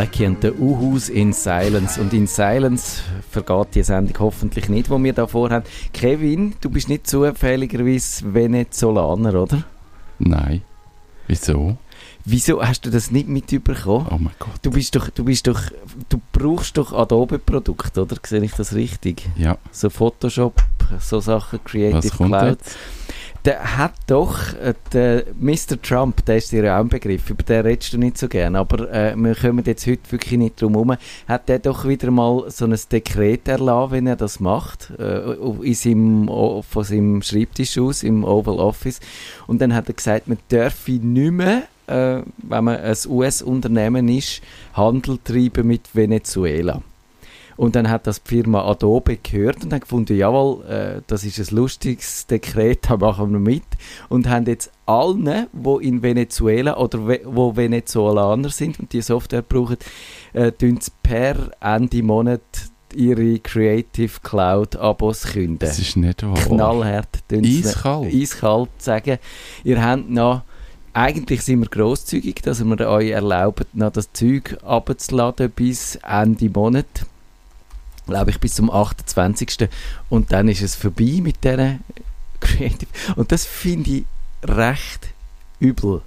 Blackie und der Uhus in Silence. Und in Silence vergeht die Sendung hoffentlich nicht, wo wir da vorhaben. Kevin, du bist nicht zufälligerweise Venezolaner, oder? Nein. Wieso? Wieso hast du das nicht mitbekommen? Oh mein Gott. Du bist doch, du bist doch, du brauchst doch Adobe-Produkte, oder? Sehe ich das richtig? Ja. So Photoshop, so Sachen, Creative Was kommt Cloud. jetzt? Der hat doch, äh, der Mr. Trump, der ist dir auch ein Begriff, über den redest du nicht so gern, aber äh, wir kommen jetzt heute wirklich nicht drum herum, hat der doch wieder mal so ein Dekret erlassen, wenn er das macht, äh, in seinem, von seinem Schreibtisch aus, im Oval Office. Und dann hat er gesagt, man dürfe nicht mehr, äh, wenn man ein US-Unternehmen ist, Handel treiben mit Venezuela. Und dann hat das die Firma Adobe gehört und hat gefunden, jawohl, äh, das ist ein lustiges Dekret, da machen wir mit. Und haben jetzt allen, die in Venezuela oder we wo Venezolaner sind und die Software brauchen, äh, per Ende Monat ihre Creative Cloud Abos künden. Das ist nicht wahr. Knallhart. Eiskalt. eiskalt sagen, ihr habt noch, eigentlich sind wir grosszügig, dass wir euch erlauben, noch das Zeug abzuladen bis Ende Monat. Glaube ich, bis zum 28. Und dann ist es vorbei mit dieser Creative. Und das finde ich recht übel.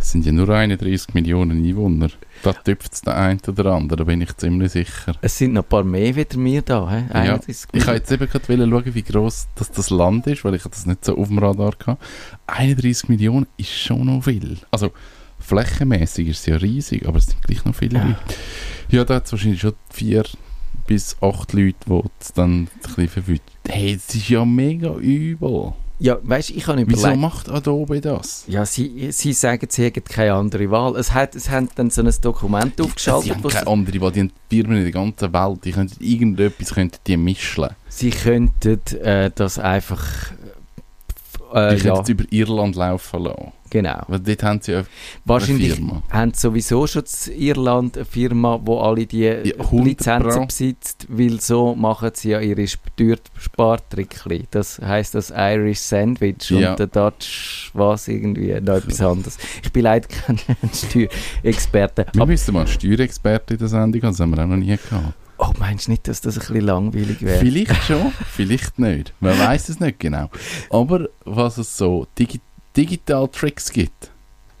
Es sind ja nur 31 Millionen Einwohner. Da tüpft es der eine oder andere, bin ich ziemlich sicher. Es sind noch ein paar mehr wieder mir da. He? Ja, 31 Ich wollte jetzt eben gerade schauen, wie gross das, das Land ist, weil ich das nicht so auf dem Radar hatte. 31 Millionen ist schon noch viel. Also flächenmäßig ist es ja riesig, aber es sind gleich noch viele Ja. Leute. Ja, da hat es wahrscheinlich schon vier bis acht Leute, die es dann ein bisschen verwüten. Hey, das ist ja mega übel. Ja, weißt ich habe Wieso überlegt. macht Adobe das? Ja, sie, sie sagen, sie hätten keine andere Wahl. Es hat, es haben dann so ein Dokument Sie aufgeschaltet, haben wo keine sie, andere, weil die haben Firmen in der ganzen Welt, die könnten irgendetwas könnten die mischen. sie könnten äh, das einfach. Äh, die könnten ja, es über Irland laufen lassen. Genau. Weil dort haben sie ja Wahrscheinlich Firma. haben sie sowieso schon in Irland eine Firma, die alle die Ja, 100 Lizenzen besitzt, weil so machen sie ja ihre Steuerspartrickli. Das heisst das Irish Sandwich Ja. und der Dutch was irgendwie noch etwas anderes. Ich bin leider kein Steuerexperte. Wir Aber, müssen mal einen Steuerexperten in der Sendung haben, das haben wir auch noch nie gehabt. oh, meinst du nicht, dass das ein bisschen langweilig wäre? Vielleicht schon, vielleicht nicht. Man weiß es nicht genau. Aber was es so Digi Digital Tricks gibt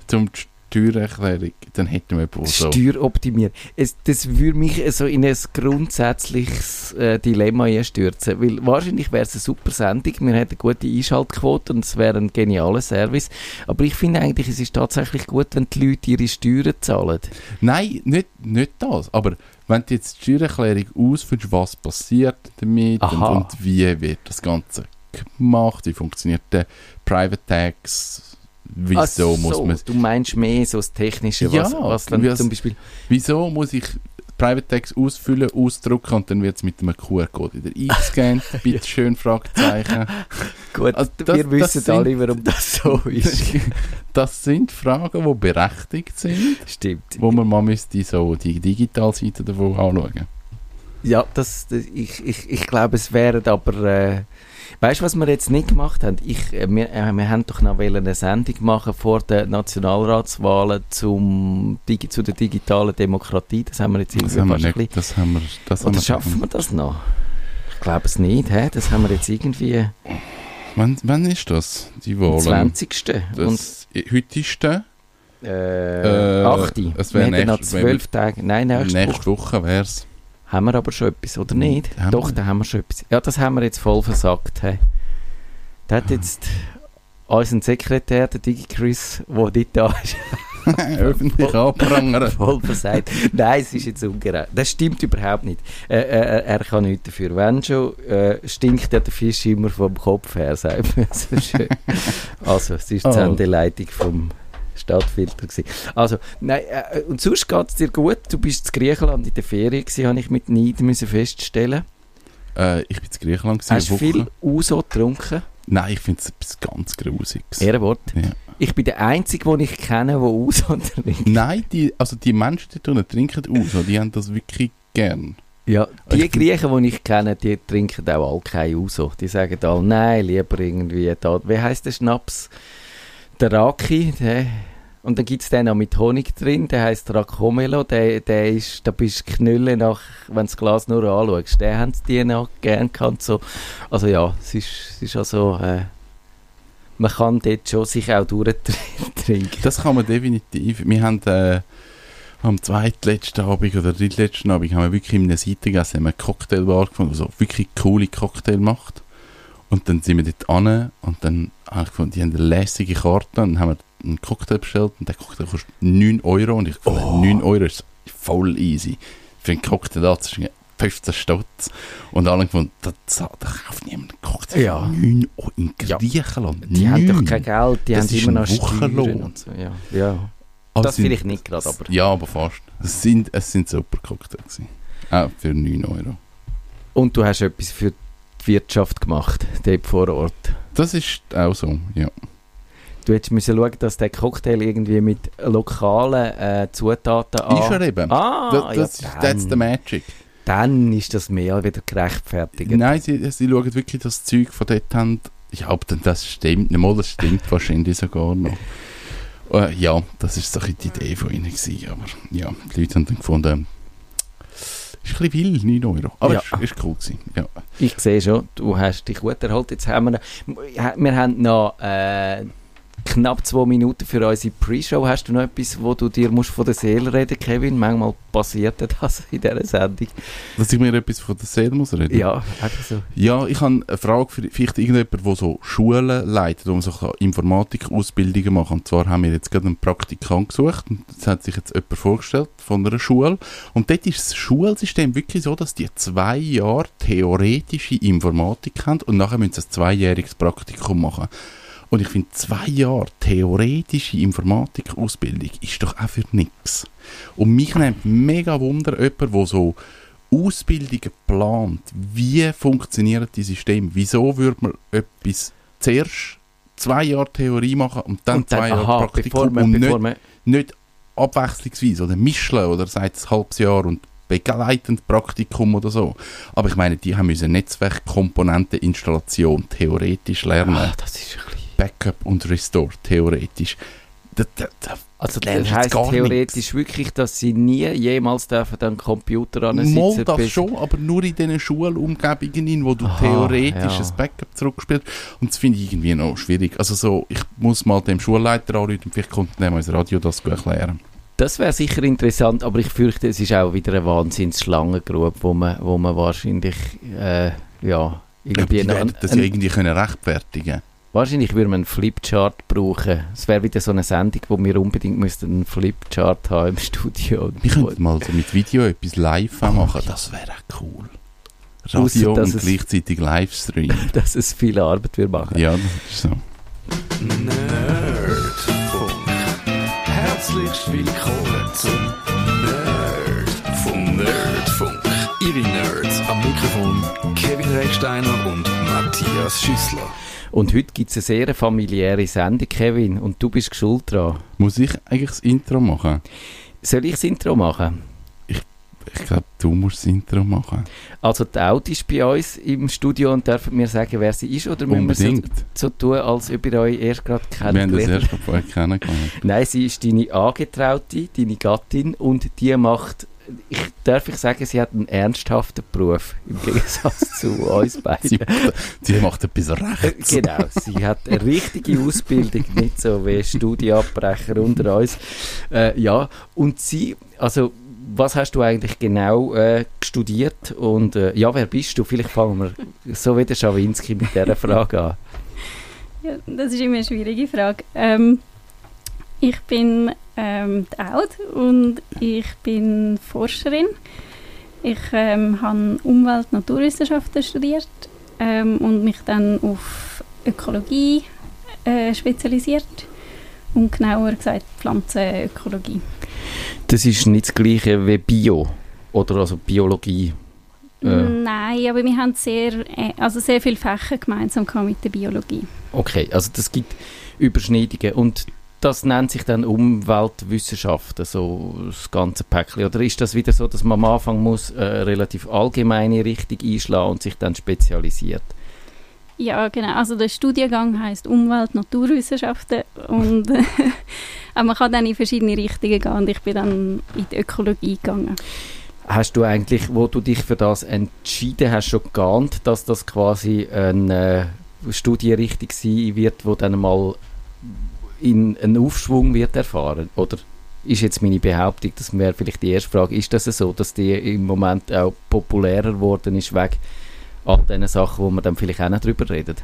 zum Steuererklärung, dann hätten wir der so... Steueroptimieren. Es, das würde mich so in ein grundsätzliches äh, Dilemma einstürzen. Weil wahrscheinlich wäre es eine super Sendung, wir hätten eine gute Einschaltquote und es wäre ein genialer Service. Aber ich finde eigentlich, es ist tatsächlich gut, wenn die Leute ihre Steuern zahlen. Nein, nicht, nicht das. Aber wenn du jetzt die Steuererklärung ausführst, was passiert damit und, und wie wird das Ganze gemacht, wie funktioniert der Private Tax, wieso Ach so, muss man... Du meinst mehr so das Technische, was, Ja, was dann zum Beispiel... Wieso muss ich Private Tax ausfüllen, ausdrucken und dann wird es mit einem QR-Code wieder eingescannt? Bitte schön, Fragezeichen. Gut, Also das- wir wissen sind- alle, warum das so ist. Das sind Fragen, die berechtigt sind, Stimmt. wo man mal müsste so die Digitalseite davon anschauen. Ja, das, das, ich, ich, ich glaube, es wären aber. Äh, weißt du, was wir jetzt nicht gemacht haben? Ich, äh, wir, äh, wir haben doch noch eine Sendung machen vor den Nationalratswahlen zum, Digi zu der digitalen Demokratie. Das haben wir jetzt Das irgendwie haben wir nicht. Das haben wir, das haben Oder wir schaffen wir das noch? Ich glaube es nicht. Hä? Das haben wir jetzt irgendwie Wann, wann ist das, die am Wahlen? 20. Und Das, heute ist der. äh, Äh, 8. es Wir wär haben dann noch nächst- 12 Tage. Nein, nächste, Woche. Nächste Woche wäre es. Haben wir aber schon etwas, oder nicht? Haben Doch, wir? da haben wir schon etwas. Ja, das haben wir jetzt voll versagt. Hey. Da hat jetzt unser Sekretär, der DigiChris, der nicht da ist, Öffentlich anprangern. voll versagt. Nein, es ist jetzt ungerecht. Das stimmt überhaupt nicht. Äh, äh, er kann nichts dafür. Wenn schon, äh, stinkt ja der Fisch immer vom Kopf her, sagt man so schön. Also, es ist die Oh. Sendeleitung vom Stadtfilter gewesen. Also, nein, äh, und sonst geht es dir gut. Du bist in Griechenland in der Ferien gewesen, habe ich mit Neid müssen feststellen. Äh, ich bin in Griechenland. gewesen, Hast du viel Uso getrunken? Nein, ich finde es ganz Grusiges. Ehrenwort. Ja. Ich bin der Einzige, den ich kenne, der Uso trinkt. Nein, die, also die Menschen die tun, trinken aus. Die haben das wirklich gern. Ja, die Ich- Griechen, die ich kenne, die trinken auch alle kein Uso. Die sagen alle, nein, lieber irgendwie da. Wie heisst der Schnaps? Der Raki, der, Und dann gibt es den noch mit Honig drin, der heißt Racomelo, der, der ist, da bist du Knülle nach, wenn du das Glas nur anschaust. Den haben die noch gern gehabt. So. Also ja, es ist, es ist also, äh, man kann dort schon sich auch durchtrinken. Das kann man definitiv. Wir haben äh, am zweitletzten Abend oder drittletzten Abend haben wir wirklich in einer Seite gegessen, haben wir eine Cocktailbar gefunden, die wirklich coole Cocktail macht. Und dann sind wir dort an und dann habe ich gefunden, die haben eine lässige Karte und haben wir einen Cocktail bestellt und der Cocktail kostet 9 Euro und ich fand, Oh. 9 Euro ist voll easy. Für einen Cocktail da, ist 15 Stutz. Und alle gefunden, da, da, kauft niemand einen Cocktail Ja. für 9 Euro in Ja. Griechenland. Die haben doch 9. kein Geld, die Das haben immer noch Wochenlohn. und so. Ja, ja. Das sind- vielleicht nicht gerade, aber... Ja, aber fast. Es sind, es sind super Cocktails. Auch für 9 Euro. Und du hast etwas für die Wirtschaft gemacht, dort vor Ort. Das ist auch so, ja. Du hättest müssen schauen, dass der Cocktail irgendwie mit lokalen äh, Zutaten Ist er eben. Ah, das das ja, ist that's the magic. dann ist das mehr wieder gerechtfertigt. Nein, sie, sie schauen wirklich das Zeug von dort haben. Aber dann das stimmt. Nicht mal, das stimmt wahrscheinlich sogar noch. Äh, ja, das ist so die Idee von ihnen gewesen. Aber ja, die Leute haben dann gefunden, ist ein bisschen viel, 9 Euro. Aber Ja. es ist, ist cool gewesen. Ja. Ich sehe schon, du hast dich gut erholt. Jetzt haben wir, wir haben noch äh, knapp zwei Minuten für unsere Pre-Show. Hast du noch etwas, wo du dir musst von der Seele reden Kevin? Manchmal passiert das in dieser Sendung. Dass ich mir etwas von der Seele muss reden Ja, einfach so. Ja, ich habe eine Frage für vielleicht irgendjemand, der so Schulen leitet, wo man so Informatik-Ausbildungen macht. Und zwar haben wir jetzt gerade einen Praktikant gesucht und es hat sich jetzt jemand vorgestellt von einer Schule. Und dort ist das Schulsystem wirklich so, dass die zwei Jahre theoretische Informatik haben und nachher müssen sie ein zweijähriges Praktikum machen. Und ich finde, zwei Jahre theoretische Informatik-Ausbildung ist doch auch für nichts. Und mich nimmt mega Wunder, jemand, der so Ausbildungen plant, wie funktioniert die System? Wieso würde man etwas zuerst zwei Jahre Theorie machen und dann, Und dann, zwei Jahre aha, Praktikum man, und nicht, man nicht abwechslungsweise oder mischen oder seit ein halbes Jahr und begleitend Praktikum oder so. Aber ich meine, die haben müssen Netzwerkkomponenteninstallation theoretisch lernen. Ah, das ist bisschen... Backup und Restore theoretisch. Da, da, da, Also das heisst gar theoretisch wirklich, dass sie nie jemals dürfen an den Computer Mal sitzen das schon, aber nur in diesen Schulumgebungen, in wo du Aha, theoretisch ja. ein Backup zurückspielst. Und das finde ich irgendwie noch schwierig. Also so, ich muss mal dem Schulleiter anrufen und vielleicht kommt dem ins Radio das erklären. Das wäre sicher interessant, aber ich fürchte, es ist auch wieder eine Wahnsinns-Schlangengrube, wo man, wo man wahrscheinlich, äh, ja, irgendwie... die noch werden das ja irgendwie können rechtfertigen wahrscheinlich würde man einen Flipchart brauchen. Es wäre wieder so eine Sendung, wo wir unbedingt müssten einen Flipchart haben im Studio. Wir könnten mal so mit Video etwas live Oh, machen, ja. das wäre cool. Ausser, Radio dass und es- gleichzeitig Livestream. Dass es viel Arbeit würde machen. ja, das ist so. Nerdfunk. Herzlich willkommen zum Nerdfunk. Nerdfunk. Ihre Nerds am Mikrofon Kevin Recksteiner und Matthias Schüssler. Und heute gibt es eine sehr familiäre Sendung, Kevin, und du bist schuld dran. Muss ich eigentlich das Intro machen? Soll ich das Intro machen? Ich glaube, du musst das Intro machen. Also die Audi ist bei uns im Studio und dürfen mir sagen, wer sie ist, oder müssen wir so, Unbedingt. so tun, als ob ihr euch erst gerade Wir haben das kennengelernt erst vorher kennengelernt. Nein, sie ist deine Angetraute, deine Gattin und die macht, ich, darf ich sagen, sie hat einen ernsthaften Beruf im Gegensatz zu uns Sie, beiden. sie macht etwas Äh, rechts. Genau, sie hat eine richtige Ausbildung, nicht so wie Studienabbrecher unter uns. Äh, ja, und sie, also was hast du eigentlich genau äh, studiert und äh, ja, wer bist du? Vielleicht fangen wir so wie der Schawinski mit dieser Frage an. Ja, das ist immer eine schwierige Frage. Ähm, ich bin ähm, die Aud und ich bin Forscherin. Ich ähm, habe Umwelt- und Naturwissenschaften studiert ähm, und mich dann auf Ökologie äh, spezialisiert und genauer gesagt Pflanzenökologie. Das ist nicht das gleiche wie Bio oder also Biologie. Äh, Nein, aber wir haben sehr, äh, also sehr viele Fächer gemeinsam mit der Biologie. Okay, also das gibt Überschneidungen und das nennt sich dann Umweltwissenschaften, so das ganze Päckchen. Oder ist das wieder so, dass man am Anfang muss äh, relativ allgemeine Richtung einschlagen und sich dann spezialisiert? Ja, genau. Also der Studiengang heißt Umwelt, Naturwissenschaften und aber man kann dann in verschiedene Richtungen gehen und ich bin dann in die Ökologie gegangen. Hast du eigentlich, wo du dich für das entschieden hast, schon geahnt, dass das quasi eine äh, Studienrichtung sein wird, wo dann mal in einen Aufschwung wird erfahren? Oder ist jetzt meine Behauptung, das wäre vielleicht die erste Frage, ist das so, dass die im Moment auch populärer geworden ist, wegen all diesen Sachen, wo man dann vielleicht auch nicht drüber redet?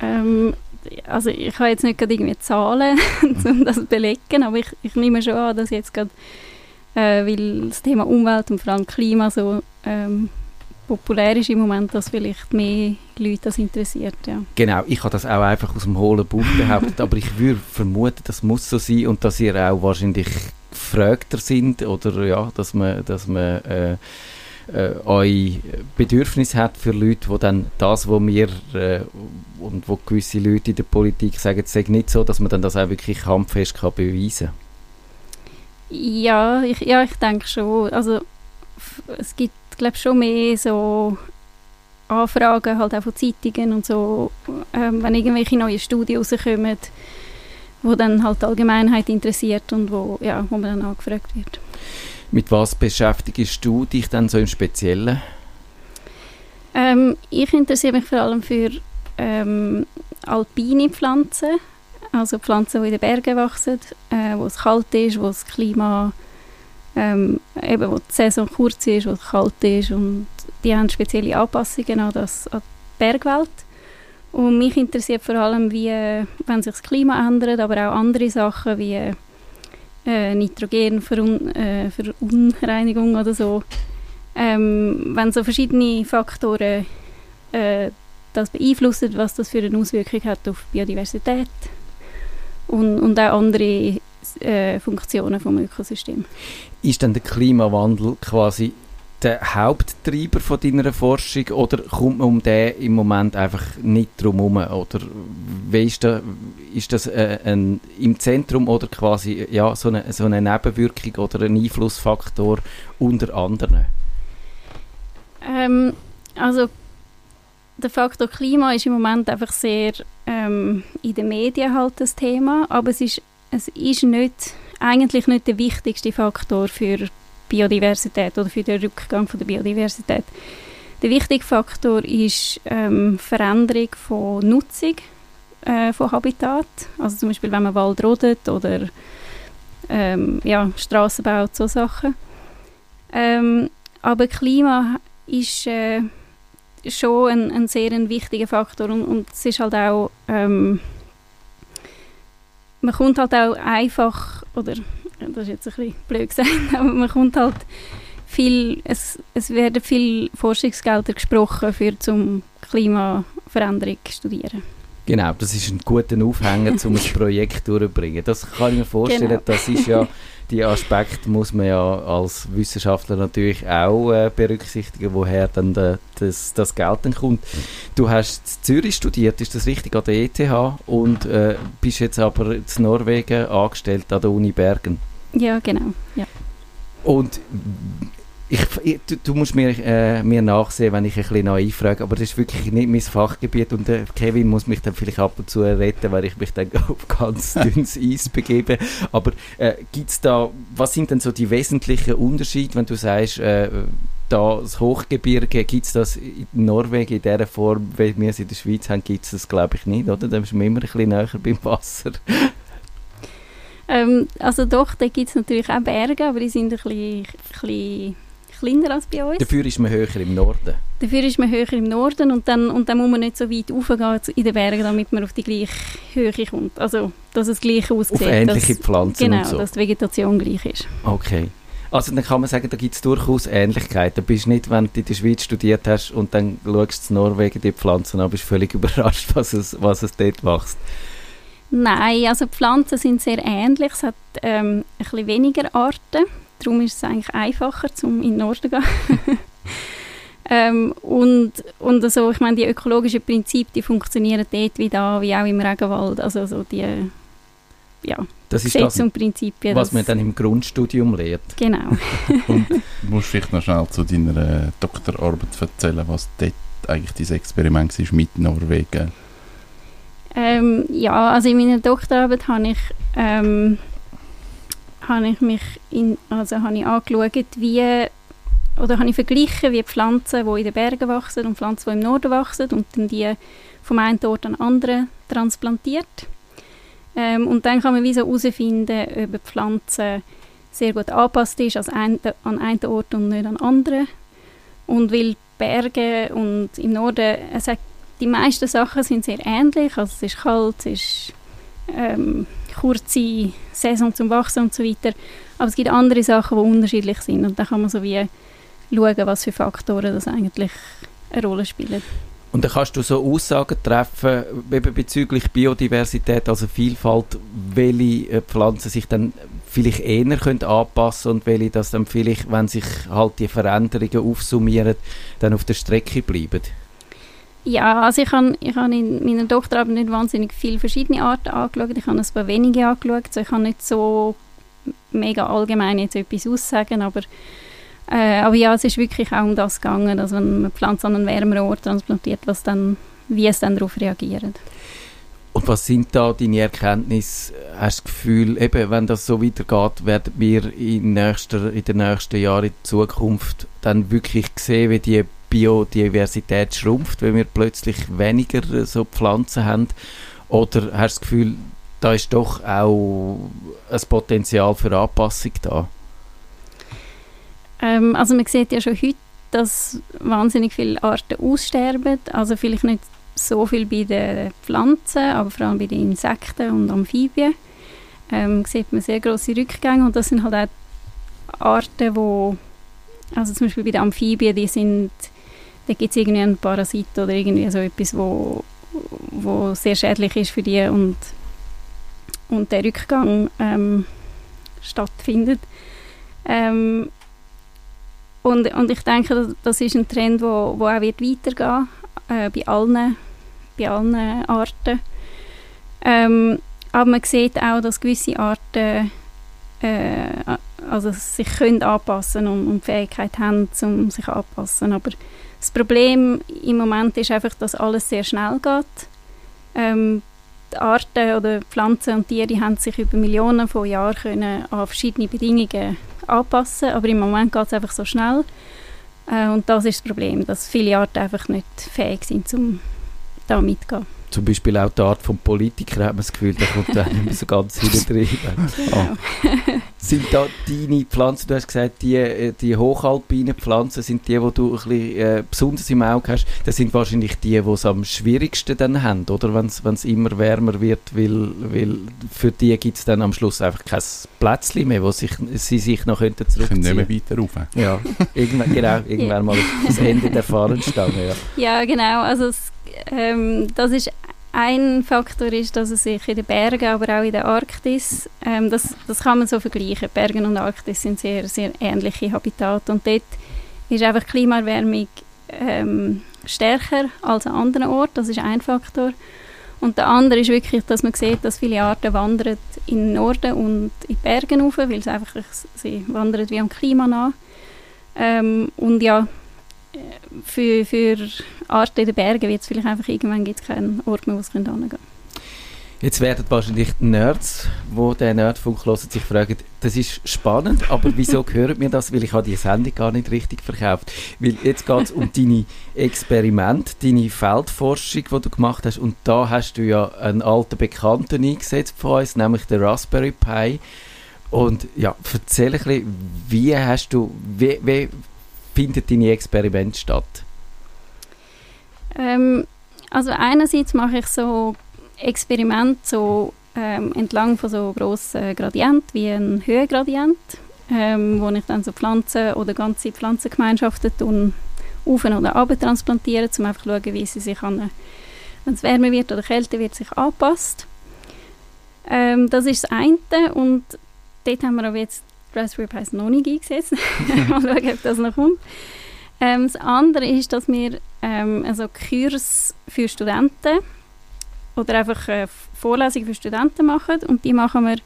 Ähm, also ich habe jetzt nicht gerade irgendwie Zahlen, um das zu belegen, aber ich, ich nehme schon an, dass jetzt gerade äh, weil das Thema Umwelt und vor allem Klima so ähm, populär ist im Moment, dass vielleicht mehr Leute das interessiert. Ja. Genau, ich habe das auch einfach aus dem hohlen Bauch behauptet, aber ich würde vermuten, das muss so sein und dass ihr auch wahrscheinlich gefragter sind oder ja, dass man, dass man äh, äh, euer Bedürfnis hat für Leute, die dann das, was wir äh, und wo gewisse Leute in der Politik sagen, es sei nicht so, dass man dann das auch wirklich kampffest kann beweisen kann. Ja, ich, ja, ich denke schon. Also es gibt, glaube schon mehr so Anfragen halt auch von Zeitungen und so, ähm, wenn irgendwelche neue Studien rauskommen, wo dann halt die Allgemeinheit interessiert und wo, ja, wo man dann angefragt wird. Mit was beschäftigst du dich dann so im Speziellen? Ähm, ich interessiere mich vor allem für ähm, alpine Pflanzen, also Pflanzen, die in den Bergen wachsen, äh, wo es kalt ist, wo das Klima ähm, eben, wo die Saison kurz ist, wo kalt ist und die haben spezielle Anpassungen an, das, an die Bergwelt. Und mich interessiert vor allem, wie, wenn sich das Klima ändert, aber auch andere Sachen wie äh, Nitrogenverunreinigung äh, oder so. Ähm, wenn so verschiedene Faktoren äh, das beeinflussen, was das für eine Auswirkung hat auf Biodiversität und, und auch andere äh, Funktionen vom Ökosystem. Ist denn der Klimawandel quasi der Haupttreiber von deiner Forschung oder kommt man um den im Moment einfach nicht drum herum? Oder wie ist, da, ist das äh, ein, im Zentrum oder quasi ja, so, eine, so eine Nebenwirkung oder ein Einflussfaktor unter anderem? Ähm, also der Faktor Klima ist im Moment einfach sehr ähm, in den Medien halt das Thema, aber es ist, es ist nicht, eigentlich nicht der wichtigste Faktor für Biodiversität oder für den Rückgang von der Biodiversität. Der wichtige Faktor ist ähm, Veränderung von Nutzung äh, von Habitat, also zum Beispiel wenn man Wald rodet oder ähm, ja, Straßen baut, so Sachen. Ähm, aber Klima ist äh, schon ein, ein sehr ein wichtiger Faktor und, und es ist halt auch ähm, man kommt halt auch einfach oder das ist jetzt ein bisschen blöd gesagt, aber man kommt halt viel, es, es werden viel Forschungsgelder gesprochen für zum Klimaveränderung studieren. Genau, das ist ein guter Aufhänger, um ein Projekt durchzubringen. Das kann ich mir vorstellen, genau. das ist ja die Aspekte muss man ja als Wissenschaftler natürlich auch äh, berücksichtigen, woher dann de, das, das Geld dann kommt. Du hast in Zürich studiert, ist das richtig, an der ETH und äh, bist jetzt aber in Norwegen angestellt an der Uni Bergen. Ja, genau. Ja. Und ich, ich, du, du, musst mir, äh, mir nachsehen, wenn ich ein bisschen naiv frage, aber das ist wirklich nicht mein Fachgebiet und äh, Kevin muss mich dann vielleicht ab und zu retten, weil ich mich dann auf ganz dünnes Eis begebe. Aber äh, gibt's da, was sind denn so die wesentlichen Unterschiede, wenn du sagst, äh, da das Hochgebirge, gibt es das in Norwegen in der Form, wie wir es in der Schweiz haben, gibt es das glaube ich nicht, oder? Da ist man immer ein bisschen näher beim Wasser. Ähm, also doch, da gibt es natürlich auch Berge, aber die sind ein bisschen, ein bisschen kleiner als bei uns. Dafür ist man höher im Norden. Dafür ist man höher im Norden und dann, und dann muss man nicht so weit raufgehen in den Bergen, damit man auf die gleiche Höhe kommt. Also, dass es gleich aussieht. Auf ähnliche dass, Pflanzen Genau, so. dass die Vegetation gleich ist. Okay. Also dann kann man sagen, da gibt es durchaus Ähnlichkeiten. Du bist nicht, wenn du in der Schweiz studiert hast und dann schaust du in Norwegen die Pflanzen an, bist völlig überrascht, was es, was es dort wächst. Nein, also die Pflanzen sind sehr ähnlich. Es hat ähm, ein bisschen weniger Arten. Darum ist es eigentlich einfacher, zum in den Norden zu gehen. ähm, und, und also, ich meine, die ökologischen Prinzipien, die funktionieren dort wie da, wie auch im Regenwald. Also so die ja, das ist das, Prinzipien. Was man dann im Grundstudium lernt. Genau. und du musst vielleicht noch schnell zu deiner Doktorarbeit erzählen, was dort eigentlich dieses Experiment war mit Norwegen? Ähm, ja, also in meiner Doktorarbeit habe ich, ähm, habe ich mich in, also habe ich angeschaut, wie oder habe ich verglichen, wie Pflanzen, die in den Bergen wachsen und Pflanzen, die im Norden wachsen und dann die vom einen Ort an den anderen transplantiert. Ähm, und dann kann man wie so herausfinden, ob eine Pflanze sehr gut angepasst ist also ein, an einen Ort und nicht an anderen. Und weil Berge und im Norden, es hat, die meisten Sachen sind sehr ähnlich, also es ist kalt, es ist ähm, kurze Saison zum Wachsen und so weiter, aber es gibt andere Sachen, die unterschiedlich sind und dann kann man so wie schauen, was für Faktoren das eigentlich eine Rolle spielen. Und dann kannst du so Aussagen treffen eben bezüglich Biodiversität, also Vielfalt, welche äh, Pflanzen sich dann vielleicht eher können anpassen und welche das dann vielleicht, wenn sich halt die Veränderungen aufsummieren, dann auf der Strecke bleiben? Ja, also ich habe ich hab in meiner Doktorarbeit nicht wahnsinnig viele verschiedene Arten angeschaut. Ich habe ein paar wenige angeschaut. Also ich kann nicht so mega allgemein jetzt etwas aussagen, aber, äh, aber ja, es ist wirklich auch um das gegangen, dass wenn man Pflanzen an einen wärmeren Ort transplantiert, was dann, wie es dann darauf reagiert. Und was sind da deine Erkenntnisse? Hast du das Gefühl, eben, wenn das so weitergeht, werden wir in, nächster, in den nächsten Jahren in Zukunft dann wirklich sehen, wie die Biodiversität schrumpft, wenn wir plötzlich weniger äh, so Pflanzen haben? Oder hast du das Gefühl, da ist doch auch ein Potenzial für Anpassung da? Ähm, also man sieht ja schon heute, dass wahnsinnig viele Arten aussterben. Also vielleicht nicht so viel bei den Pflanzen, aber vor allem bei den Insekten und Amphibien ähm, sieht man sehr große Rückgänge und das sind halt auch Arten, wo also zum Beispiel bei den Amphibien, die sind, da gibt es irgendwie einen Parasit oder irgendwie so etwas, wo, wo sehr schädlich ist für die und, und der Rückgang ähm, stattfindet. Ähm, und, und ich denke, das, ist ein Trend, wo, wo auch wird weitergehen äh, bei allen bei allen Arten. Ähm, aber man sieht auch, dass gewisse Arten äh, also sich können anpassen und, und die Fähigkeit haben, um sich anzupassen. Aber das Problem im Moment ist einfach, dass alles sehr schnell geht. Ähm, die Arten oder Pflanzen und Tiere haben sich über Millionen von Jahren können an verschiedene Bedingungen anpassen, aber im Moment geht es einfach so schnell. Äh, und das ist das Problem, dass viele Arten einfach nicht fähig sind, um da mitgehen. Zum Beispiel auch die Art von Politiker hat man das Gefühl, da kommt da nicht mehr so ganz hinten drin. Genau. Sind da deine Pflanzen, du hast gesagt, die, äh, die hochalpinen Pflanzen sind die, die du ein bisschen äh, besonders im Auge hast. Das sind wahrscheinlich die, die es am schwierigsten dann haben, oder? Wenn es immer wärmer wird, weil, weil für die gibt es dann am Schluss einfach kein Plätzchen mehr, wo sich, sie sich noch könnten zurückziehen Können nicht mehr weiter rauf. Ja, irgendwann, genau, irgendwann mal das Ende der Fahnenstange. Ja. Ja, genau. Also es, ähm, das ist ein Faktor ist, dass es sich in den Bergen, aber auch in der Arktis, ähm, das, das kann man so vergleichen. Bergen und Arktis sind sehr, sehr ähnliche Habitate und dort ist einfach Klimaerwärmung ähm, stärker als an anderen Orten. Das ist ein Faktor. Und der andere ist wirklich, dass man sieht, dass viele Arten wandern in den Norden und in die Berge rauf, weil sie einfach sie wandern wie am Klima nach. Ähm, und ja, für, für Arten in den Bergen wird es vielleicht einfach irgendwann gibt keinen Ort mehr, wo sie hingehen können. Jetzt werden wahrscheinlich die Nerds, die den Nerdfunk hören, sich fragen, das ist spannend, aber wieso hören wir das? Weil ich habe die Sendung gar nicht richtig verkauft. Weil jetzt geht es um deine Experimente, deine Feldforschung, die du gemacht hast. Und da hast du ja einen alten Bekannten eingesetzt von uns, nämlich den Raspberry Pi. Und ja, erzähl ein bisschen, wie hast du, wie, wie findet deine Experimente statt? Ähm, also einerseits mache ich so Experimente so ähm, entlang von so grossen Gradienten wie ein Höhengradient, ähm, wo ich dann so Pflanzen oder ganze Pflanzengemeinschaften tun auf oder ab transplantieren, um einfach zu schauen, wie sie sich an, wenn es wärmer wird oder kälter wird, sich anpasst. Ähm, das ist das eine und dort haben wir aber jetzt Raspberry Pi noch nicht eingesetzt. Mal schauen, ob das noch kommt. Ähm, das andere ist, dass wir ähm, also Kurs für Studenten oder einfach äh, Vorlesungen für Studenten machen und die machen wir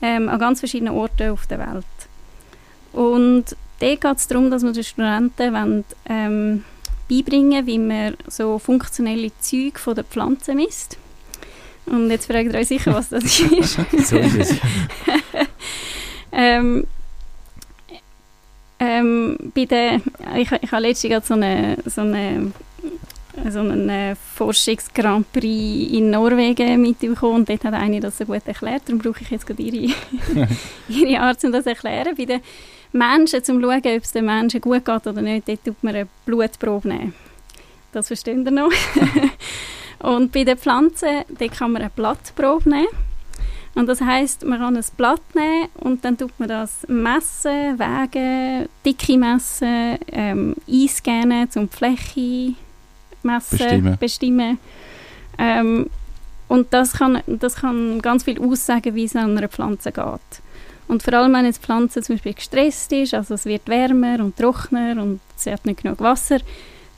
ähm, an ganz verschiedenen Orten auf der Welt. Und da geht es darum, dass wir den Studenten wollen, ähm, beibringen, wie man so funktionelle Züge von der Pflanze misst. Und jetzt fragt ihr euch sicher, was das ist. So ist es. ähm, ähm, bei der, ich, ich habe letztens gerade so eine, so eine so einen äh, Forschungs-Grand Prix in Norwegen mitbekommen und dort hat eine das so gut erklärt, darum brauche ich jetzt gerade ihre, ihre Art, um das zu erklären. Bei den Menschen, um zu schauen, ob es den Menschen gut geht oder nicht, dort tut man eine Blutprobe nehmen. Das versteht ihr noch? und bei den Pflanzen, dort kann man eine Blattprobe nehmen. Und das heißt, man kann ein Blatt nehmen und dann tut man das messen, wägen, Dicke messen, ähm, einscannen, um die Fläche messen, Bestimmen. bestimmen. Ähm, und das kann, das kann ganz viel aussagen, wie es an einer Pflanze geht. Und vor allem, wenn jetzt die Pflanze zum Beispiel gestresst ist, also es wird wärmer und trockener und sie hat nicht genug Wasser,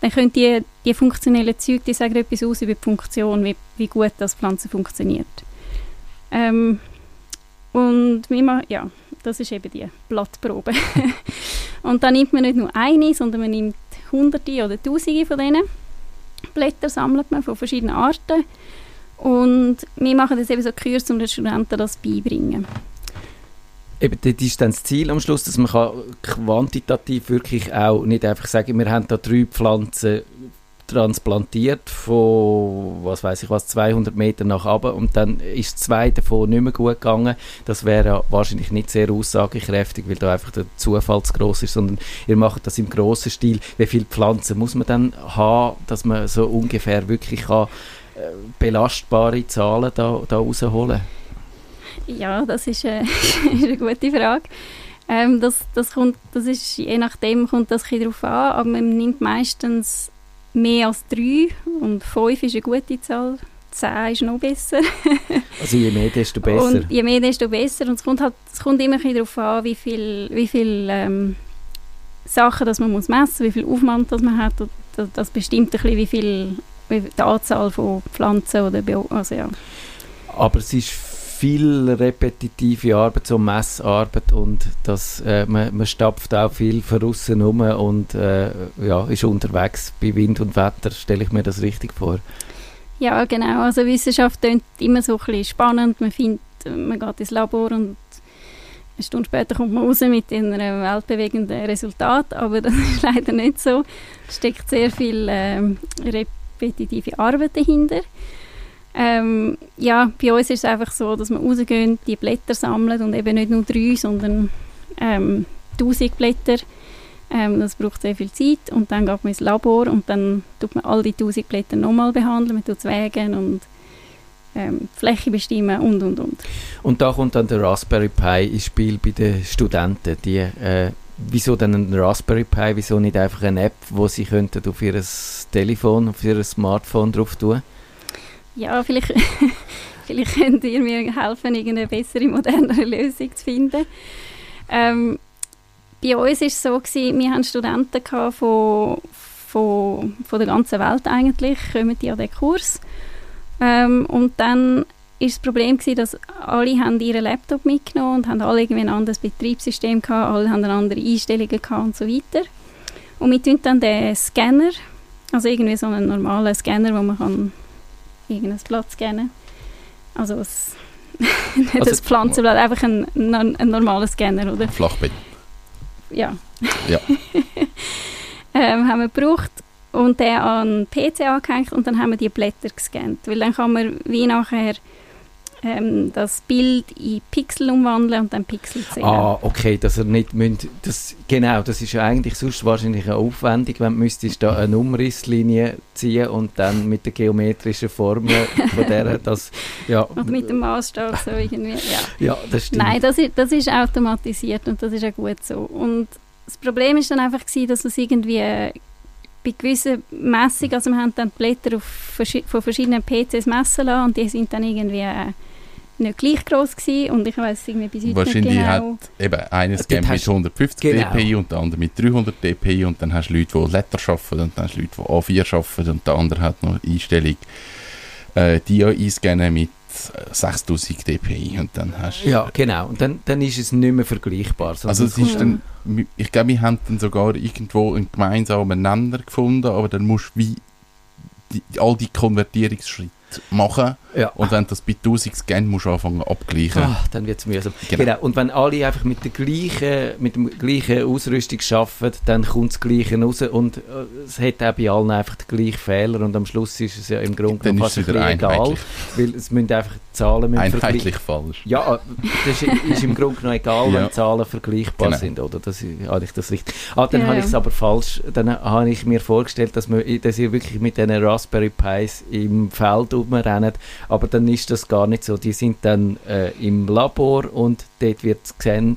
dann können die, die funktionellen Züge, die sagen etwas aus über die Funktion, wie, wie gut das Pflanze funktioniert. Ähm, und machen, ja, das ist eben die Blattprobe. und dann nimmt man nicht nur eine, sondern man nimmt hunderte oder tausende von denen. Blätter sammelt man von verschiedenen Arten. Und wir machen das eben so Kurs, um den Studenten das beibringen. Eben, das ist dann das Ziel am Schluss, dass man kann quantitativ wirklich auch nicht einfach sagen, wir haben da drei Pflanzen transplantiert von, was weiß ich was, 200 Meter nach oben und dann ist zwei davon nicht mehr gut gegangen. Das wäre wahrscheinlich nicht sehr aussagekräftig, weil da einfach der Zufall zu gross ist, sondern ihr macht das im grossen Stil. Wie viele Pflanzen muss man dann haben, dass man so ungefähr wirklich kann, äh, belastbare Zahlen da, da rausholen Ja, das ist, äh, ist eine gute Frage. Ähm, das, das, kommt, das ist, je nachdem kommt das ein darauf an, aber man nimmt meistens mehr als drei und fünf ist eine gute Zahl. Zehn ist noch besser. Also je mehr, desto besser. Und je mehr, desto besser. Und es kommt, halt, es kommt immer ein darauf an, wie viel, wie viel ähm, Sachen das man muss messen wie viel Aufwand das man hat. Und das, das bestimmt ein bisschen, wie viel wie die Anzahl von Pflanzen oder Bio also ja. Aber es ist viel repetitive Arbeit, so Messarbeit und das, äh, man, man stapft auch viel außen rum und äh, ja, ist unterwegs bei Wind und Wetter, stelle ich mir das richtig vor. Ja, genau. Also Wissenschaft klingt immer so ein bisschen spannend. Man findet, man geht ins Labor und eine Stunde später kommt man raus mit einem weltbewegenden Resultat, aber das ist leider nicht so. Es steckt sehr viel ähm, repetitive Arbeit dahinter. Ähm, ja, bei uns ist es einfach so, dass wir rausgehen, die Blätter sammeln und eben nicht nur drei, sondern ähm, 1000 Blätter. Ähm, das braucht sehr viel Zeit und dann geht man ins Labor und dann tut man all die 1000 Blätter nochmal behandeln, man tut es wägen und ähm, Fläche bestimmen und und und. Und da kommt dann der Raspberry Pi ins Spiel bei den Studenten. Die, äh, wieso dann ein Raspberry Pi, wieso nicht einfach eine App, wo sie könnten auf ihr Telefon, auf ihr Smartphone drauf tun? Ja, vielleicht, vielleicht könnt ihr mir helfen, irgendeine bessere, modernere Lösung zu finden. Ähm, bei uns war es so, gewesen, wir hatten Studenten von, von, von der ganzen Welt eigentlich, kommen die an den Kurs. Ähm, und dann war das Problem gewesen, dass alle haben ihren Laptop mitgenommen und haben alle ein anderes Betriebssystem gehabt, alle haben andere Einstellungen gehabt und so weiter. Und wir tun dann den Scanner, also irgendwie so einen normalen Scanner, wo man kann irgendein Blatt scannen. Also es, nicht Also- ein Pflanzenblatt, einfach ein, ein, ein normaler Scanner, oder? Flachbett. Ja. Ja. ähm, haben wir gebraucht und den an den PC angehängt und dann haben wir die Blätter gescannt. Weil dann kann man wie nachher ähm, das Bild in Pixel umwandeln und dann Pixel zählen. Ah, okay, dass er nicht müsst, das Genau, das ist ja eigentlich sonst wahrscheinlich eine Aufwendung, wenn du müsstest da eine Umrisslinie ziehen und dann mit der geometrischen Formel von der das... Ja, Und mit dem Maßstab so irgendwie, ja. ja das stimmt. Nein, das ist, das ist automatisiert und das ist auch gut so. Und das Problem ist dann einfach gewesen, dass es irgendwie bei gewissen Messungen, also wir haben dann die Blätter auf, von verschiedenen PCs messen lassen und die sind dann irgendwie äh, nicht gleich groß gewesen und ich weiß irgendwie bis heute Wahrscheinlich nicht genau. Eben, eines geht mit hast- 150 Genau. dpi und der andere mit 300 dpi und dann hast du Leute, die Letter arbeiten und dann hast du Leute, die A4 arbeiten und der andere hat noch Einstellung äh, die einscannen mit äh, 6000 dpi und dann hast. Ja, genau. Und dann, dann ist es nicht mehr vergleichbar. Also es ist dann, ich glaube, wir haben dann sogar irgendwo einen gemeinsamen Nenner gefunden, aber dann musst du wie die, all die Konvertierungsschritte machen Ja. und wenn du das bei 1000 scan musst du anfangen abgleichen. Ah, dann wird es mühsam. Genau. Genau. Und wenn alle einfach mit der gleichen, mit dem gleichen Ausrüstung arbeiten, dann kommt das Gleiche raus und äh, es hat auch bei allen einfach den gleichen Fehler und am Schluss ist es ja im Grunde Dann genommen fast es ein egal, weil es müssen einfach die Zahlen müssen einheitlich falsch. Ja, das ist, ist im Grunde genommen egal, Ja. wenn Zahlen vergleichbar Genau. sind, oder? Das ist, habe ich das richtig. Ah, dann Ja, habe ich es aber falsch. Dann habe ich mir vorgestellt, dass, man, dass ihr wirklich mit diesen Raspberry Pis im Feld rumrennt, aber dann ist das gar nicht so. Die sind dann äh, im Labor und dort wird gescan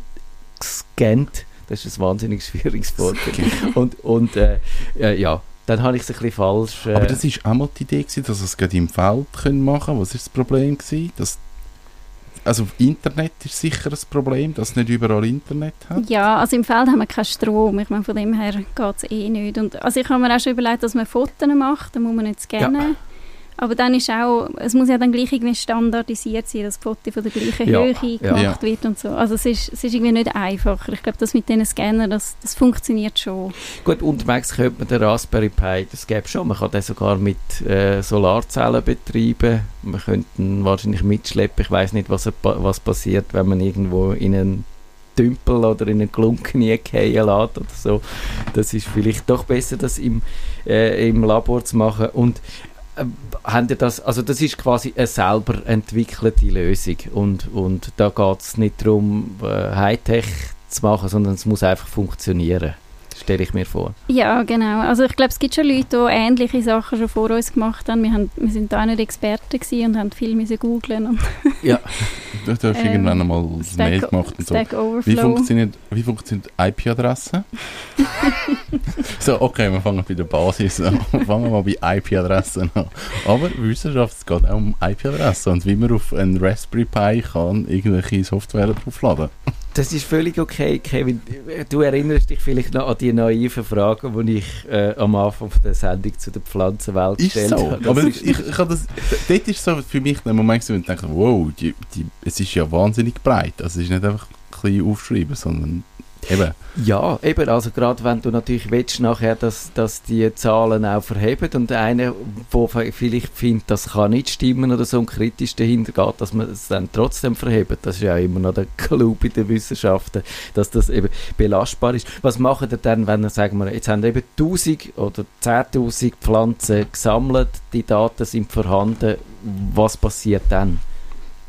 gescannt. Das ist ein wahnsinnig schwieriges Wort. und und äh, äh, ja, dann habe ich es ein bisschen falsch. Äh, Aber das ist auch mal die Idee, gewesen, dass wir es gerade im Feld können machen können. Was ist das Problem? Gewesen? Das, also Internet ist sicher ein Problem, dass es nicht überall Internet hat. Ja, also im Feld haben wir keinen Strom. Ich meine, von dem her geht es eh nicht. Und, also ich habe mir auch schon überlegt, dass man Fotos macht, dann muss man nicht scannen. Aber dann ist auch, es muss ja dann gleich irgendwie standardisiert sein, dass das Foto von der gleichen Ja, Höhe ja. gemacht wird und so. Also es ist, es ist irgendwie nicht einfacher. Ich glaube, das mit diesen Scannern, das, das funktioniert schon. Gut, unterwegs könnte man den Raspberry Pi, das gäbe schon, man kann den sogar mit äh, Solarzellen betreiben, man könnte ihn wahrscheinlich mitschleppen, ich weiß nicht, was, was passiert, wenn man irgendwo in einen Tümpel oder in einen Klunken fallen lässt oder so. Das ist vielleicht doch besser, das im, äh, im Labor zu machen und haben ihr das, also das ist quasi eine selber entwickelte Lösung und, und da geht es nicht darum, äh, Hightech zu machen, sondern es muss einfach funktionieren, stelle ich mir vor. Ja, genau. Also ich glaube, es gibt schon Leute, die ähnliche Sachen schon vor uns gemacht haben. Wir, haben, wir sind da nicht Experten gewesen und haben viel müssen googlen und Ja, Du hast Ähm, irgendwann einmal ein Mail gemacht und so. Stack Wie funktioniert, wie funktioniert IP-Adresse? so, okay, wir fangen bei der Basis an. fangen wir mal bei IP-Adressen an. Aber Wissenschaft es geht auch um IP-Adressen und wie man auf einen Raspberry Pi kann irgendwelche Software draufladen. Das ist völlig okay, Kevin. Du erinnerst dich vielleicht noch an die naiven Fragen, die ich äh, am Anfang der Sendung zu der Pflanzenwelt Ist gestellt so. habe. Das Aber ist- ich, ich habe das, dort ist so für mich der Moment, wo ich dachte, wow, die, die, es ist ja wahnsinnig breit. Also es ist nicht einfach ein bisschen aufschreiben, sondern eben. Ja, eben, also gerade wenn du natürlich willst nachher, dass, dass die Zahlen auch verheben und einer, der vielleicht findet, das kann nicht stimmen oder so und kritisch dahinter geht, dass man es dann trotzdem verhebt. Das ist ja immer noch der Clou bei den Wissenschaften, dass das eben belastbar ist. Was macht ihr dann, wenn ihr, sagen wir, jetzt haben wir eben 1000 oder 10'000 Pflanzen gesammelt, die Daten sind vorhanden, was passiert dann?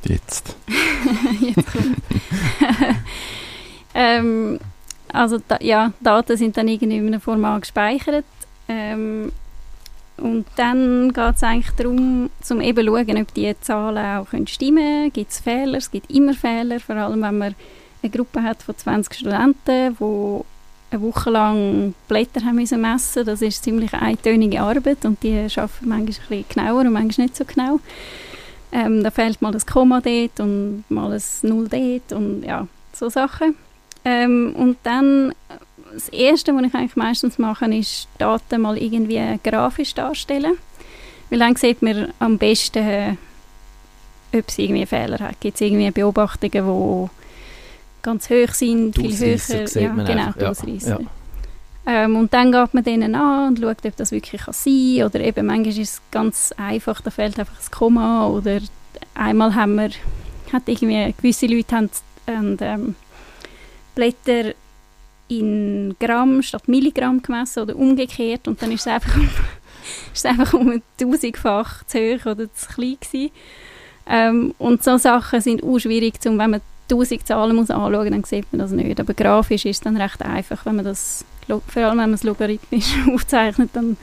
Jetzt. Jetzt kommt. ähm, also da, ja, Daten sind dann in einem Format gespeichert. Ähm, und dann geht es eigentlich darum, zum eben schauen, ob die Zahlen auch stimmen können. Gibt es Fehler? Es gibt immer Fehler, vor allem wenn man eine Gruppe hat von 20 Studenten, die eine Woche lang Blätter haben müssen messen. Das ist ziemlich eintönige Arbeit und die arbeiten manchmal ein genauer und manchmal nicht so genau. Ähm, da fehlt mal das Komma dort und mal ein Null dort und ja, so Sachen. Ähm, und dann, das Erste, was ich eigentlich meistens mache, ist Daten mal irgendwie grafisch darstellen. Weil dann sieht man am besten, äh, ob es irgendwie Fehler hat. Gibt es irgendwie Beobachtungen, die ganz hoch sind, viel höher. Ja, man genau, ja, ja. Ähm, und dann geht man denen an und schaut, ob das wirklich kann sein kann. Oder eben manchmal ist es ganz einfach, da fehlt einfach das Komma. Oder einmal haben wir, hat irgendwie, gewisse Leute haben, haben ähm, Blätter in Gramm statt Milligramm gemessen oder umgekehrt und dann ist es einfach um, ist es einfach um ein tausendfach zu hoch oder zu klein gewesen. Ähm, und so Sachen sind auch schwierig, zum, wenn man tausend Zahlen muss anschauen dann sieht man das nicht. Aber grafisch ist es dann recht einfach, wenn man das, vor allem wenn man es logarithmisch aufzeichnet, dann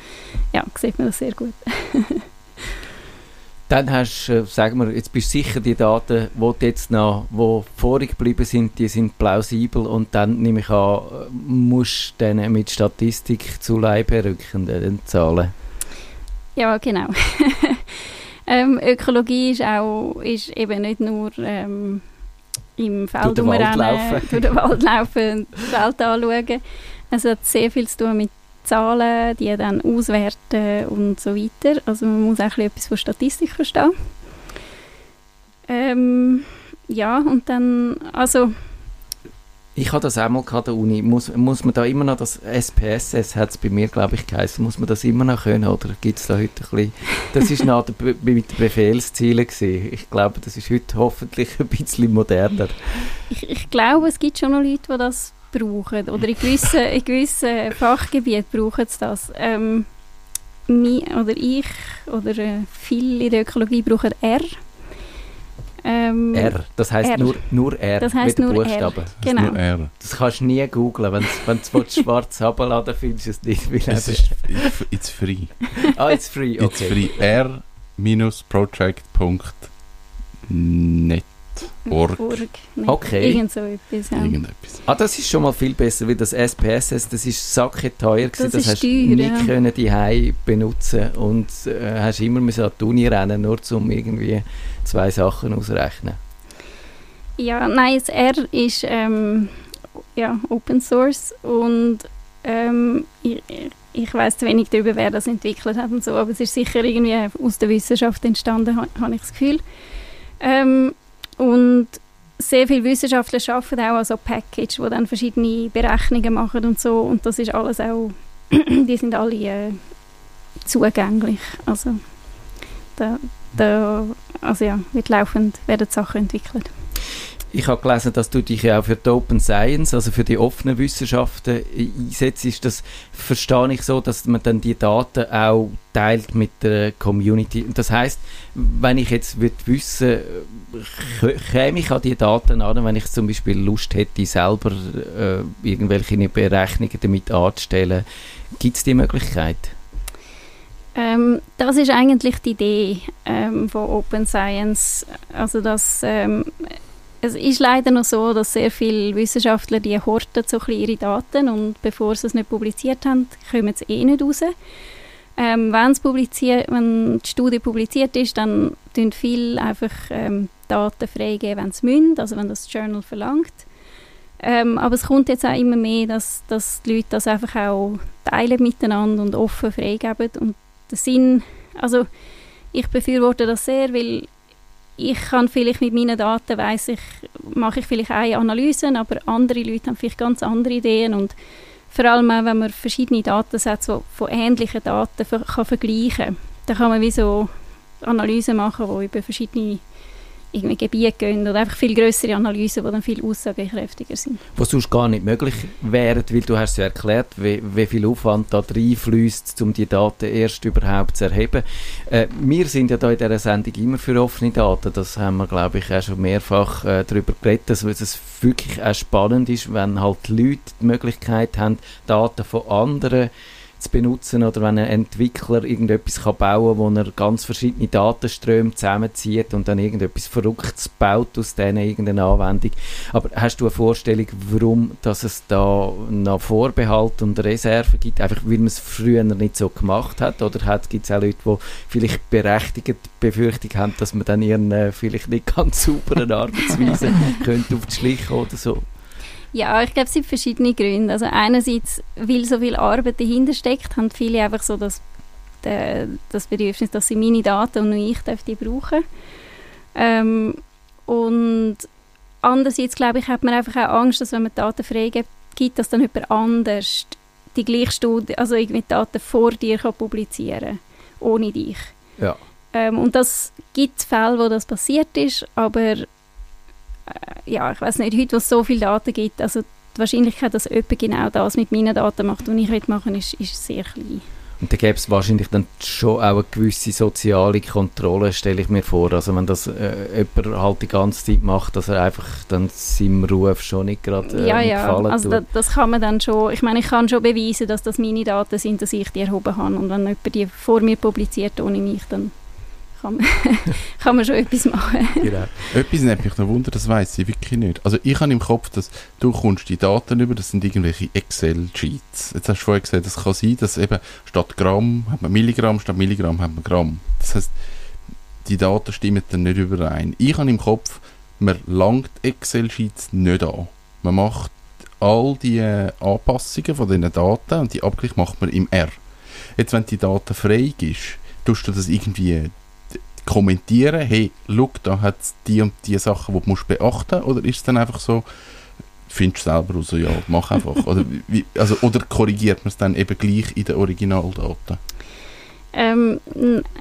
ja, sieht man das sehr gut. Dann hast du, äh, sagen wir, jetzt bist du sicher, die Daten, die du jetzt noch, die vorig geblieben sind, die sind plausibel und dann nehme ich an, äh, musst du denen mit Statistik zu Leibe rücken, äh, Zahlen. Ja, genau. ähm, Ökologie ist auch ist eben nicht nur ähm, im Feld Durch den Wald rumrennen, laufen. durch den Wald laufen und die Welt anschauen. Es hat sehr viel zu tun mit Zahlen, die dann auswerten und so weiter. Also man muss auch ein bisschen etwas von Statistik verstehen. Ähm, ja, und dann, also Ich hatte das auch mal gehabt, an der Uni. Muss, muss man da immer noch das SPSS, hat es bei mir, glaube ich, geheißen, muss man das immer noch können oder gibt es da heute ein bisschen... Das ist nach der, mit den Befehlszielen gewesen. Ich glaube, das ist heute hoffentlich ein bisschen moderner. ich, ich glaube, es gibt schon noch Leute, die das brauchen. Oder in gewissen, in gewissen Fachgebieten brauchen sie das. Ähm, mi, oder ich oder äh, viele in der Ökologie brauchen R. Ähm, R, das heisst R. Nur, nur R, Das heisst mit den nur R. Buchstaben. Das ist Genau. nur R. Das kannst du nie googlen, wenn du willst, schwarz runterladen findest du es nicht. Weil Es ist it's free. ah, it's free, It's okay. free. r-project.net. Org. Org. Nicht Okay. Irgend so etwas. Ja. Irgendetwas. Ah, das ist schon mal viel besser, weil das SPSS, das ist sacke teuer gewesen. Das Das, hast du nicht ja. können die benutzen und äh, hast immer müssen an die Uni rennen, nur um irgendwie zwei Sachen auszurechnen. Ja, nein, das R ist ähm, ja, Open Source und ähm, ich, ich weiß zu wenig darüber, wer das entwickelt hat und so, aber es ist sicher irgendwie aus der Wissenschaft entstanden, ha- habe ich das Gefühl. Ähm, und sehr viele Wissenschaftler arbeiten auch an so Package, wo dann verschiedene Berechnungen machen und so und das ist alles auch, die sind alle äh, zugänglich. Also da, da, also ja, wird laufend werden Sachen entwickelt. Ich habe gelesen, dass du dich ja auch für die Open Science, also für die offenen Wissenschaften einsetzt. Das verstehe ich so, dass man dann die Daten auch teilt mit der Community. Das heißt, wenn ich jetzt würde wissen, kö- käme ich an die Daten an, wenn ich zum Beispiel Lust hätte, selber äh, irgendwelche Berechnungen damit anzustellen, gibt es die Möglichkeit? Ähm, das ist eigentlich die Idee ähm, von Open Science. Also dass, ähm, es ist leider noch so, dass sehr viele Wissenschaftler die horten so ihre Daten und bevor sie es nicht publiziert haben, kommen sie eh nicht raus. Ähm, wenn die Studie publiziert ist, dann tun viele einfach ähm, Daten freigeben, wenn sie müssen, also wenn das Journal verlangt. Ähm, aber es kommt jetzt auch immer mehr, dass, dass die Leute das einfach auch teilen miteinander und offen freigeben. Und der Sinn, also ich befürworte das sehr, weil ich kann vielleicht mit meinen Daten, weiss ich, mache ich vielleicht eine Analyse, aber andere Leute haben vielleicht ganz andere Ideen und vor allem auch, wenn man verschiedene Datensätze von ähnlichen Daten ver kann vergleichen kann, kann man wie so Analysen machen, die über verschiedene irgendwie Gebiete gehen oder einfach viel größere Analysen, die dann viel aussagekräftiger sind. was sonst gar nicht möglich wäre, weil du hast ja erklärt, wie, wie viel Aufwand da reinfließt, um die Daten erst überhaupt zu erheben. Äh, wir sind ja da in dieser Sendung immer für offene Daten, das haben wir, glaube ich, auch schon mehrfach äh, darüber geredet, dass es wirklich auch spannend ist, wenn halt die Leute die Möglichkeit haben, Daten von anderen zu benutzen oder wenn ein Entwickler irgendetwas kann bauen kann, wo er ganz verschiedene Datenströme zusammenzieht und dann irgendetwas Verrücktes baut aus denen irgendeine Anwendung. Aber hast du eine Vorstellung, warum dass es da noch Vorbehalt und Reserven gibt? Einfach weil man es früher nicht so gemacht hat? Oder gibt es auch Leute, die vielleicht berechtigt Befürchtung haben, dass man dann ihren äh, vielleicht nicht ganz sauberen Arbeitsweise könnte auf die Schliche oder so? Ja, ich glaube, es sind verschiedene Gründe. Also einerseits, weil so viel Arbeit dahinter steckt, haben viele einfach so das, de, das Bedürfnis, dass sie meine Daten und nur ich darf die brauchen. Ähm, und andererseits, glaube ich, hat man einfach auch Angst, dass wenn man Daten freigibt, gibt, dass dann jemand anders die gleiche Studie, also irgendwie die Daten vor dir kann publizieren ohne dich. Ja. Ähm, und das gibt Fälle, wo das passiert ist, aber äh, ja, ich weiß nicht, heute, wo es so viele Daten gibt, also die Wahrscheinlichkeit, dass jemand genau das mit meinen Daten macht, was ich machen ist, ist sehr klein. Und da gäbe es wahrscheinlich dann schon auch eine gewisse soziale Kontrolle, stelle ich mir vor. Also wenn das äh, jemand halt die ganze Zeit macht, dass er einfach dann seinem Ruf schon nicht gerade äh, ja, ja, gefallen also da, das kann man dann schon, ich meine, ich kann schon beweisen, dass das meine Daten sind, dass ich die erhoben habe und wenn jemand die vor mir publiziert ohne mich, dann kann man, kann man schon etwas machen. Genau. Etwas nimmt mich noch Wunder, das weiß ich wirklich nicht. Also ich habe im Kopf, dass du kommst die Daten über, das sind irgendwelche Excel-Sheets. Jetzt hast du vorher gesagt, das kann sein, dass eben statt Gramm hat man Milligramm, statt Milligramm hat man Gramm. Das heißt, die Daten stimmen dann nicht überein. Ich habe im Kopf, man langt Excel-Sheets nicht an. Man macht all die äh, Anpassungen von diesen Daten und die Abgleich macht man im R. Jetzt, wenn die Daten frei ist, tust du das irgendwie kommentieren, hey, schau, da hat es die und die Sachen, die du musst beachten musst? Oder ist es dann einfach so, findest du selber raus, ja, mach einfach? oder, wie, also, oder korrigiert man es dann eben gleich in den Originaldaten? Ähm,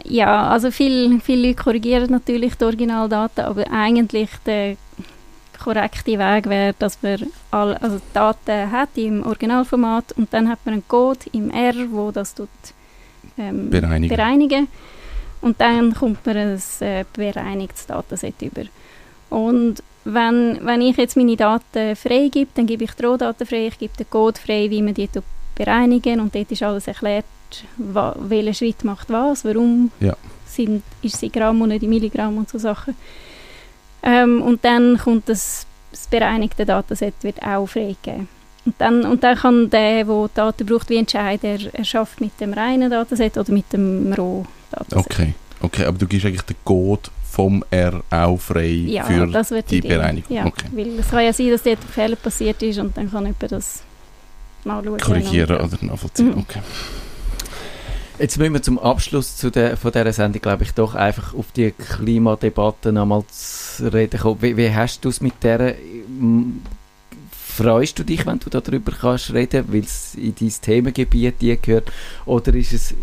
ja, also viel, viele Leute korrigieren natürlich die Originaldaten, aber eigentlich der korrekte Weg wäre, dass man all, also die Daten hat im Originalformat und dann hat man einen Code im R, wo das tut, ähm, Bereinigen. bereinigen. Und dann kommt man ein äh, bereinigtes Dataset über. Und wenn, wenn ich jetzt meine Daten freigebe, dann gebe ich die Rohdaten frei, ich gebe den Code frei, wie man die bereinigen und dort ist alles erklärt, welcher Schritt macht was, warum Ja. sind, ist es in Gramm und nicht in Milligramm und so Sachen. Ähm, und dann kommt das, das bereinigte Dataset wird auch freigegeben. Und dann, und dann kann der, der Daten braucht, wie entscheiden, er, er schafft mit dem reinen Dataset oder mit dem Roh-Dataset. Okay, okay, aber du gibst eigentlich den Code vom R auch frei Ja, für das wird die. Bereinigung. Ja, Okay. weil es kann ja sein, dass dort ein Fehler passiert ist und dann kann jemand das nachschauen. korrigieren und, oder nachvollziehen. Mhm. Okay. Jetzt müssen wir zum Abschluss zu der, von dieser Sendung, glaube ich, doch einfach auf die Klimadebatte nochmal zu reden kommen. Wie, wie hast du es mit der? Freust du dich, wenn du darüber kannst reden, weil es in dein Themengebiet gehört? Oder ist es,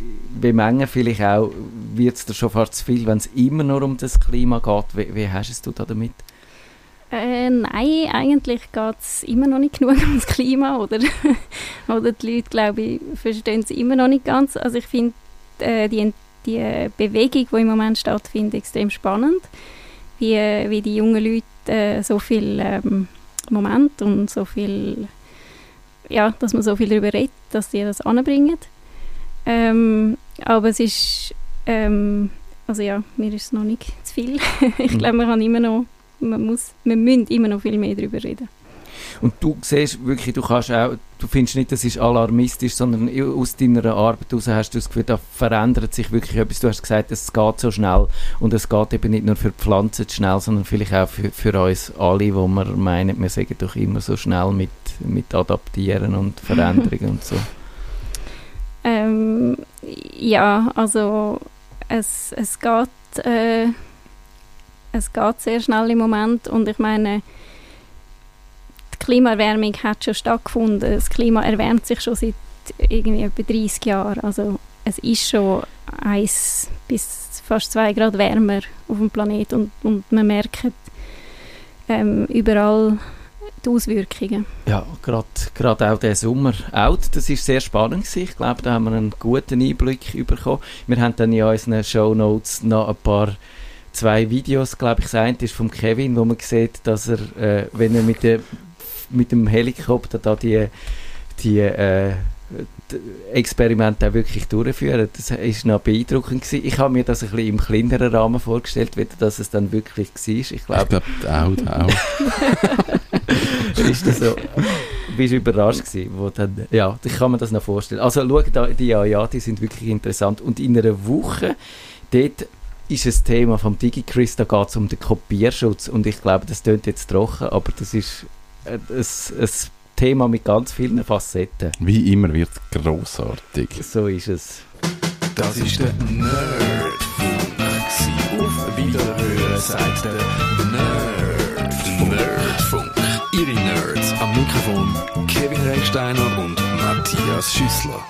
wie Menge vielleicht auch, wird es dir schon fast zu viel, wenn es immer nur um das Klima geht? Wie, wie hast du da damit? Äh, nein, eigentlich geht es immer noch nicht genug ums Klima oder, oder die Leute, glaube ich, verstehen es immer noch nicht ganz. Also ich finde äh, die, die Bewegung, die im Moment stattfindet, extrem spannend, wie, wie die jungen Leute äh, so viel ähm, Moment und so viel, ja, dass man so viel darüber redet, dass die das anbringen. Ähm, aber es ist, ähm, also ja, mir ist es noch nicht zu viel. ich Mhm. glaube, man kann immer noch man muss, man müssen immer noch viel mehr darüber reden. Und du siehst wirklich, du kannst auch, du findest nicht, das ist alarmistisch, sondern aus deiner Arbeit heraus hast du das Gefühl, da verändert sich wirklich etwas. Du hast gesagt, es geht so schnell und es geht eben nicht nur für die Pflanzen schnell, sondern vielleicht auch für, für uns alle, wo wir meinen, wir sagen doch immer so schnell mit, mit Adaptieren und Veränderungen und so. Ähm, ja, also es, es geht äh, es geht sehr schnell im Moment und ich meine, Klimaerwärmung hat schon stattgefunden. Das Klima erwärmt sich schon seit irgendwie etwa 30 Jahren. Also es ist schon 1 bis fast 2 Grad wärmer auf dem Planet und, und man merkt ähm, überall die Auswirkungen. Ja, gerade auch der Sommer out, das ist sehr spannend gewesen. Ich glaube, da haben wir einen guten Einblick bekommen. Wir haben dann in unseren Shownotes noch ein paar zwei Videos, glaube ich. Das eine ist von Kevin, wo man sieht, dass er, äh, wenn er mit, der, mit dem Helikopter da die, die äh, Experimente auch wirklich durchführen. Das ist noch beeindruckend gewesen. Ich habe mir das ein bisschen im kleineren Rahmen vorgestellt, wie dass es dann wirklich war. Ich Ich glaube, glaube, auch, auch. ist das so? Bist überrascht gewesen, wo dann, ja, ich kann mir das noch vorstellen. Also schau da, die ja, ja, die sind wirklich interessant. Und in einer Woche, dort ist ein Thema vom DigiChris, da geht es um den Kopierschutz. Und ich glaube, das klingt jetzt trocken, aber das ist ein, ein, ein Thema mit ganz vielen Facetten. Wie immer wird es grossartig. So ist es. Das ist der Nerdfunk. Auf Wiederhören sagt der Nerd. Nerdfunk. Ihre Nerds am Mikrofon Kevin Recksteiner und Matthias Schüssler.